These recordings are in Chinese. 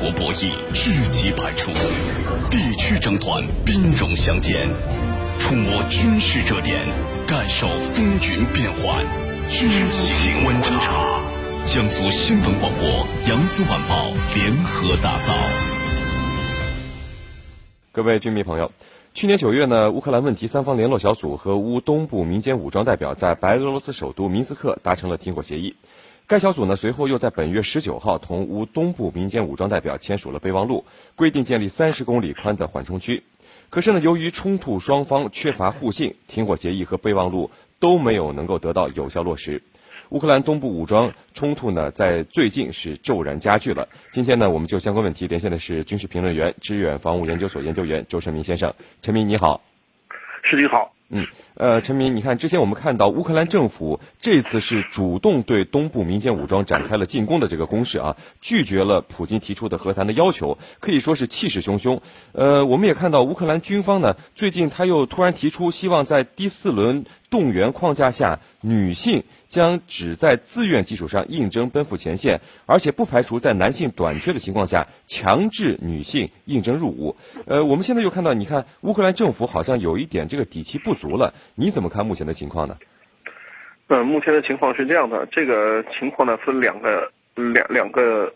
国博弈知己百出，地区争端兵戎相见，触摸军事热点，感受风云变幻，军情观察。江苏新闻广播、扬子晚报联合打造。各位军迷朋友，去年九月呢，乌克兰问题三方联络小组和乌东部民间武装代表在白俄罗斯首都明斯克达成了停火协议。该小组呢，随后又在本月十九号同乌东部民间武装代表签署了备忘录，规定建立三十公里宽的缓冲区。可是呢，由于冲突双方缺乏互信，停火协议和备忘录都没有能够得到有效落实。乌克兰东部武装冲突呢，在最近是骤然加剧了。今天呢，我们就相关问题连线的是军事评论员、支远防务研究所研究员周成明先生。陈明，你好。是你好。嗯，呃，陈明，你看，之前我们看到乌克兰政府这次是主动对东部民间武装展开了进攻的这个攻势啊，拒绝了普京提出的和谈的要求，可以说是气势汹汹。呃，我们也看到乌克兰军方呢，最近他又突然提出希望在第四轮动员框架下，女性将只在自愿基础上应征奔赴前线，而且不排除在男性短缺的情况下强制女性应征入伍。呃，我们现在又看到，你看乌克兰政府好像有一点这个底气不。足了，你怎么看目前的情况呢？嗯，目前的情况是这样的，这个情况呢分两个两两个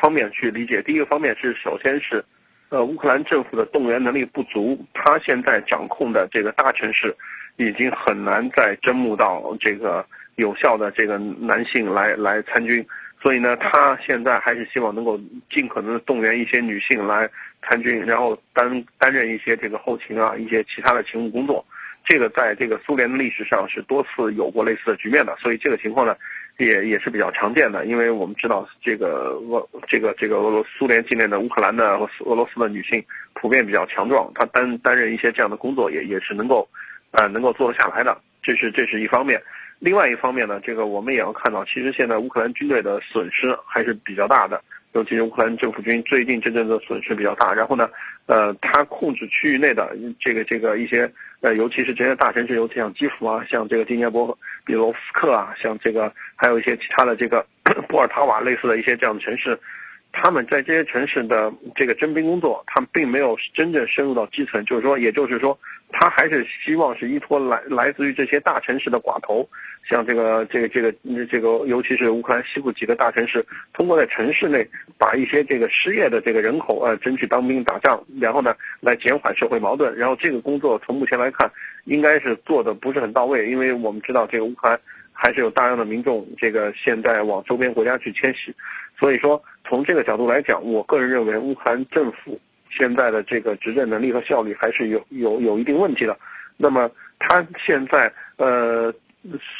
方面去理解。第一个方面是，首先是，呃，乌克兰政府的动员能力不足，他现在掌控的这个大城市已经很难再征募到这个有效的这个男性来来参军，所以呢，他现在还是希望能够尽可能的动员一些女性来参军，然后担担任一些这个后勤啊，一些其他的勤务工作。这个在这个苏联的历史上是多次有过类似的局面的，所以这个情况呢，也也是比较常见的。因为我们知道，这个俄这个这个俄罗苏联境内的乌克兰的俄罗斯的女性普遍比较强壮，她担担任一些这样的工作也也是能够，呃，能够做得下来的。这是这是一方面。另外一方面呢，这个我们也要看到，其实现在乌克兰军队的损失还是比较大的。尤其是乌克兰政府军最近真正的损失比较大，然后呢，呃，他控制区域内的这个这个一些呃，尤其是这些大城市，尤其像基辅啊，像这个第聂波比罗夫克啊，像这个还有一些其他的这个波尔塔瓦类似的一些这样的城市。他们在这些城市的这个征兵工作，他们并没有真正深入到基层，就是说，也就是说，他还是希望是依托来来自于这些大城市的寡头，像这个这个这个这个，尤其是乌克兰西部几个大城市，通过在城市内把一些这个失业的这个人口呃争取当兵打仗，然后呢来减缓社会矛盾。然后这个工作从目前来看，应该是做的不是很到位，因为我们知道这个乌克兰还是有大量的民众这个现在往周边国家去迁徙。所以说，从这个角度来讲，我个人认为乌克兰政府现在的这个执政能力和效率还是有有有一定问题的。那么，他现在呃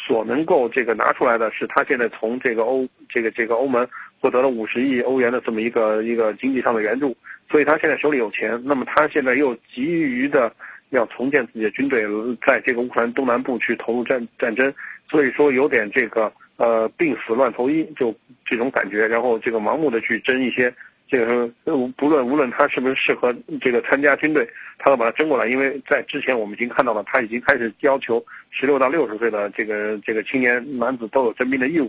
所能够这个拿出来的是，他现在从这个欧这个这个欧盟获得了五十亿欧元的这么一个一个经济上的援助，所以他现在手里有钱。那么他现在又急于的要重建自己的军队，在这个乌克兰东南部去投入战战争，所以说有点这个。呃，病死乱投医，就这种感觉，然后这个盲目的去争一些，这个不论无论他是不是适合这个参加军队，他都把他争过来。因为在之前我们已经看到了，他已经开始要求十六到六十岁的这个这个青年男子都有征兵的义务。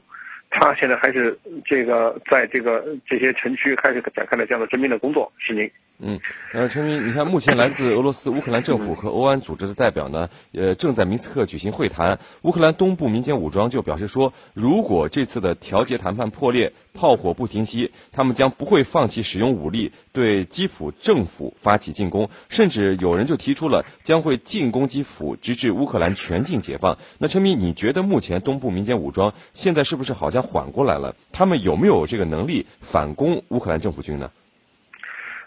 他现在还是这个在这个这些城区开始展开了这样的征兵的工作，是您。嗯，呃，陈明，你看，目前来自俄罗斯、乌克兰政府和欧安组织的代表呢，呃，正在明斯克举行会谈。乌克兰东部民间武装就表示说，如果这次的调解谈判破裂，炮火不停息，他们将不会放弃使用武力对基辅政府发起进攻，甚至有人就提出了将会进攻基辅，直至乌克兰全境解放。那陈明，你觉得目前东部民间武装现在是不是好像缓过来了？他们有没有这个能力反攻乌克兰政府军呢？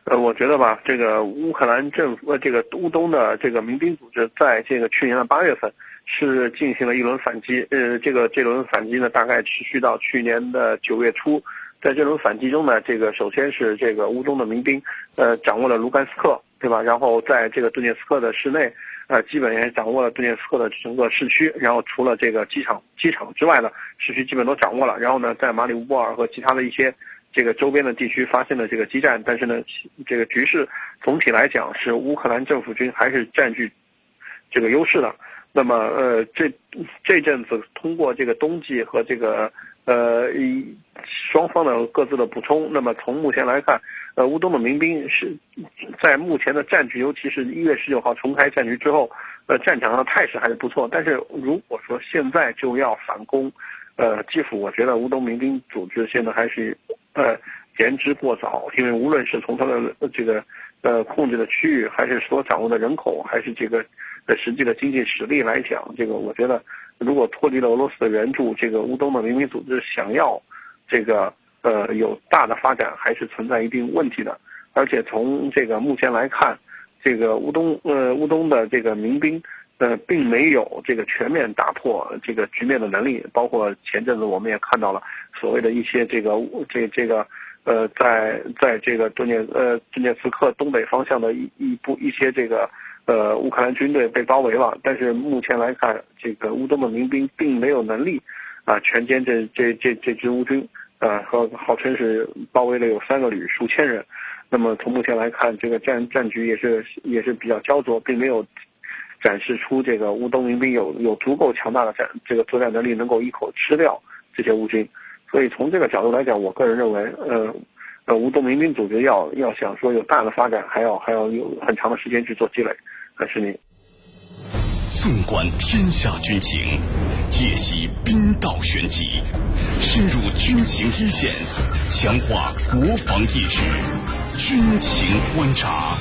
呃，我觉得吧，这个乌克兰政府，呃，这个乌东的这个民兵组织，在这个去年的八月份是进行了一轮反击。呃，这个这轮反击呢，大概持续到去年的九月初。在这轮反击中呢，这个首先是这个乌东的民兵，呃，掌握了卢甘斯克，对吧？然后在这个顿涅斯克的市内，呃，基本也掌握了顿涅斯克的整个市区。然后除了这个机场机场之外呢市区基本都掌握了。然后呢，在马里乌波尔和其他的一些。这个周边的地区发现了这个激战，但是呢，这个局势总体来讲是乌克兰政府军还是占据这个优势的。那么，呃，这这阵子通过这个冬季和这个呃，双方的各自的补充。那么从目前来看，呃，乌东的民兵是在目前的战局，尤其是一月十九号重开战局之后，呃，战场上的态势还是不错。但是如果说现在就要反攻，呃，基辅，我觉得乌东民兵组织现在还是呃言之过早，因为无论是从他的这个呃控制的区域，还是所掌握的人口，还是这个的实际的经济实力来讲，这个我觉得。如果脱离了俄罗斯的援助，这个乌东的民兵组织想要这个呃有大的发展，还是存在一定问题的。而且从这个目前来看，这个乌东呃乌东的这个民兵呃并没有这个全面打破这个局面的能力。包括前阵子我们也看到了所谓的一些这个这这个呃在在这个顿涅呃顿涅茨克东北方向的一一部一些这个。呃，乌克兰军队被包围了，但是目前来看，这个乌东的民兵并没有能力啊全歼这这这这支乌军，呃，和号称是包围了有三个旅，数千人。那么从目前来看，这个战战局也是也是比较焦灼，并没有展示出这个乌东民兵有有足够强大的战这个作战能力，能够一口吃掉这些乌军。所以从这个角度来讲，我个人认为，呃。呃，乌东民兵组织要要想说有大的发展，还要还要有很长的时间去做积累。还是你。纵观天下军情，解析兵道玄机，深入军情一线，强化国防意识，军情观察。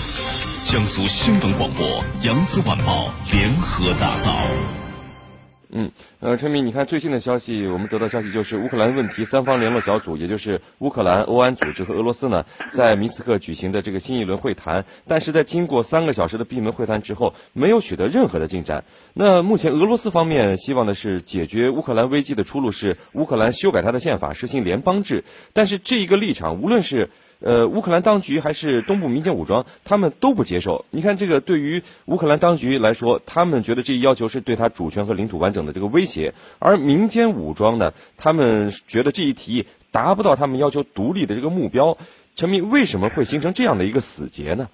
江苏新闻广播、扬子晚报联合打造。嗯，呃，陈明，你看最新的消息，我们得到消息就是乌克兰问题三方联络小组，也就是乌克兰、欧安组织和俄罗斯呢，在明斯克举行的这个新一轮会谈，但是在经过三个小时的闭门会谈之后，没有取得任何的进展。那目前俄罗斯方面希望的是解决乌克兰危机的出路是乌克兰修改他的宪法，实行联邦制，但是这一个立场，无论是。呃，乌克兰当局还是东部民间武装，他们都不接受。你看，这个对于乌克兰当局来说，他们觉得这一要求是对他主权和领土完整的这个威胁；而民间武装呢，他们觉得这一提议达不到他们要求独立的这个目标。陈明，为什么会形成这样的一个死结呢？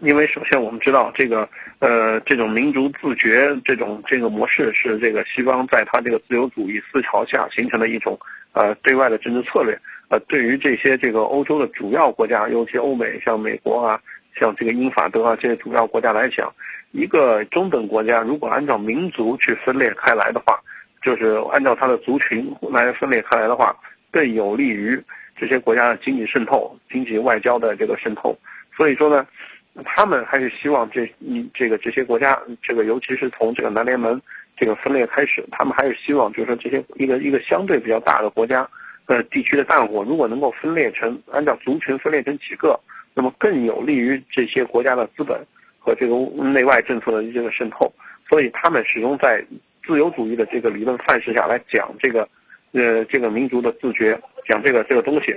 因为首先我们知道，这个呃，这种民族自觉这种这个模式是这个西方在他这个自由主义思潮下形成的一种呃对外的政治策略。呃，对于这些这个欧洲的主要国家，尤其欧美，像美国啊，像这个英法德啊这些主要国家来讲，一个中等国家如果按照民族去分裂开来的话，就是按照它的族群来分裂开来的话，更有利于这些国家的经济渗透、经济外交的这个渗透。所以说呢，他们还是希望这一这个这些国家，这个尤其是从这个南联盟这个分裂开始，他们还是希望就是说这些一个一个相对比较大的国家。呃，地区的战火如果能够分裂成按照族群分裂成几个，那么更有利于这些国家的资本和这个内外政策的一个渗透。所以他们始终在自由主义的这个理论范式下来讲这个，呃，这个民族的自觉，讲这个这个东西。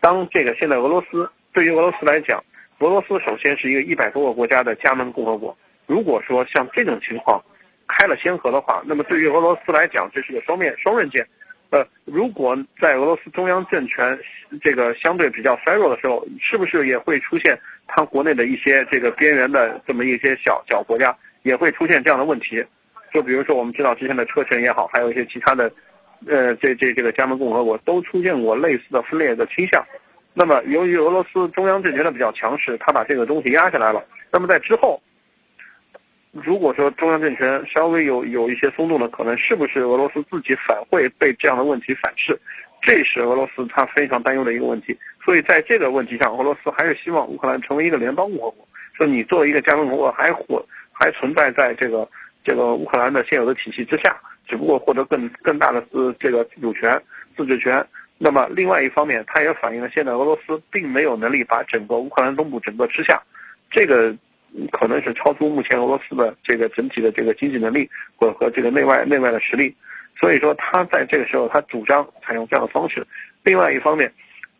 当这个现在俄罗斯对于俄罗斯来讲，俄罗斯首先是一个一百多个国家的加盟共和国。如果说像这种情况开了先河的话，那么对于俄罗斯来讲，这是个双面双刃剑。呃，如果在俄罗斯中央政权这个相对比较衰弱的时候，是不是也会出现它国内的一些这个边缘的这么一些小小国家也会出现这样的问题？就比如说我们知道之前的车臣也好，还有一些其他的，呃，这这这个加盟共和国都出现过类似的分裂的倾向。那么由于俄罗斯中央政权的比较强势，他把这个东西压下来了。那么在之后。如果说中央政权稍微有有一些松动的可能，是不是俄罗斯自己反会被这样的问题反噬？这是俄罗斯他非常担忧的一个问题。所以在这个问题上，俄罗斯还是希望乌克兰成为一个联邦共和国。说你作为一个加盟共和国，还活还存在在这个这个乌克兰的现有的体系之下，只不过获得更更大的自这个主权、自治权。那么另外一方面，它也反映了现在俄罗斯并没有能力把整个乌克兰东部整个吃下。这个。可能是超出目前俄罗斯的这个整体的这个经济能力和和这个内外内外的实力，所以说他在这个时候他主张采用这样的方式。另外一方面，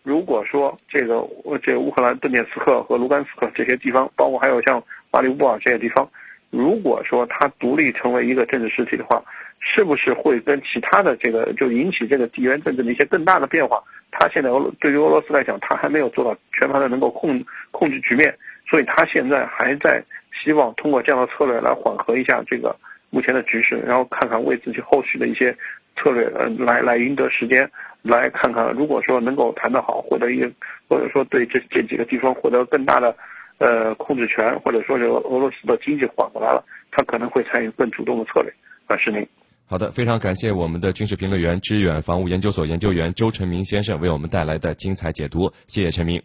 如果说这个这乌克兰顿涅茨克和卢甘斯克这些地方，包括还有像马里乌波尔这些地方，如果说它独立成为一个政治实体的话，是不是会跟其他的这个就引起这个地缘政治的一些更大的变化？他现在俄对于俄罗斯来讲，他还没有做到全盘的能够控控制局面。所以他现在还在希望通过这样的策略来缓和一下这个目前的局势，然后看看为自己后续的一些策略，呃，来来赢得时间，来看看如果说能够谈得好，获得一或者说对这这几个地方获得更大的呃控制权，或者说是俄罗斯的经济缓过来了，他可能会参与更主动的策略。啊，是您。好的，非常感谢我们的军事评论员、支远防务研究所研究员周成明先生为我们带来的精彩解读，谢谢陈明。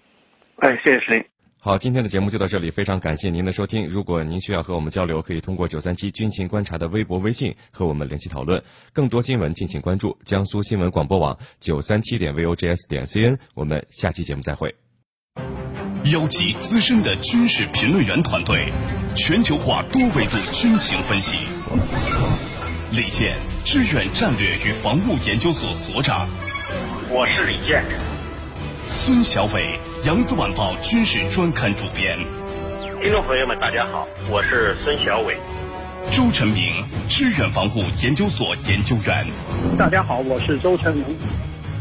哎，谢谢石林。好，今天的节目就到这里，非常感谢您的收听。如果您需要和我们交流，可以通过九三七军情观察的微博、微信和我们联系讨论。更多新闻敬请关注江苏新闻广播网九三七点 VOGS 点 CN。我们下期节目再会。邀集资深的军事评论员团队，全球化多维度军情分析。李健，致远战略与防务研究所所长。我是李健。孙小伟，扬子晚报军事专刊主编。听众朋友们，大家好，我是孙小伟。周成明，致远防护研究所研究员。大家好，我是周成明。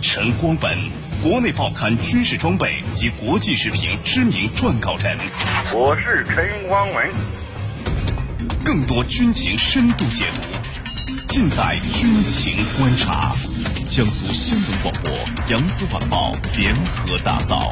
陈光文，国内报刊军事装备及国际时评知名撰稿人。我是陈光文。更多军情深度解读。尽在军情观察，江苏新闻广播、扬子晚报联合打造。